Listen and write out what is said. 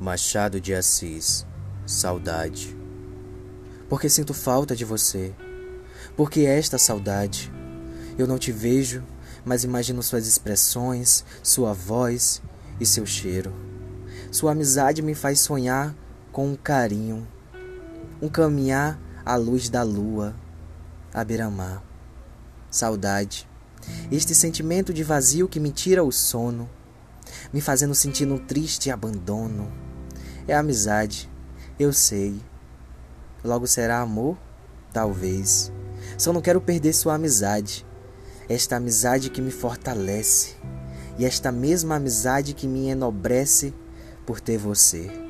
Machado de Assis, saudade. Porque sinto falta de você. Porque esta saudade. Eu não te vejo, mas imagino suas expressões, sua voz e seu cheiro. Sua amizade me faz sonhar com um carinho, um caminhar à luz da lua, à beira-mar. Saudade, este sentimento de vazio que me tira o sono, me fazendo sentir um triste abandono. É amizade, eu sei. Logo será amor? Talvez. Só não quero perder sua amizade. Esta amizade que me fortalece. E esta mesma amizade que me enobrece por ter você.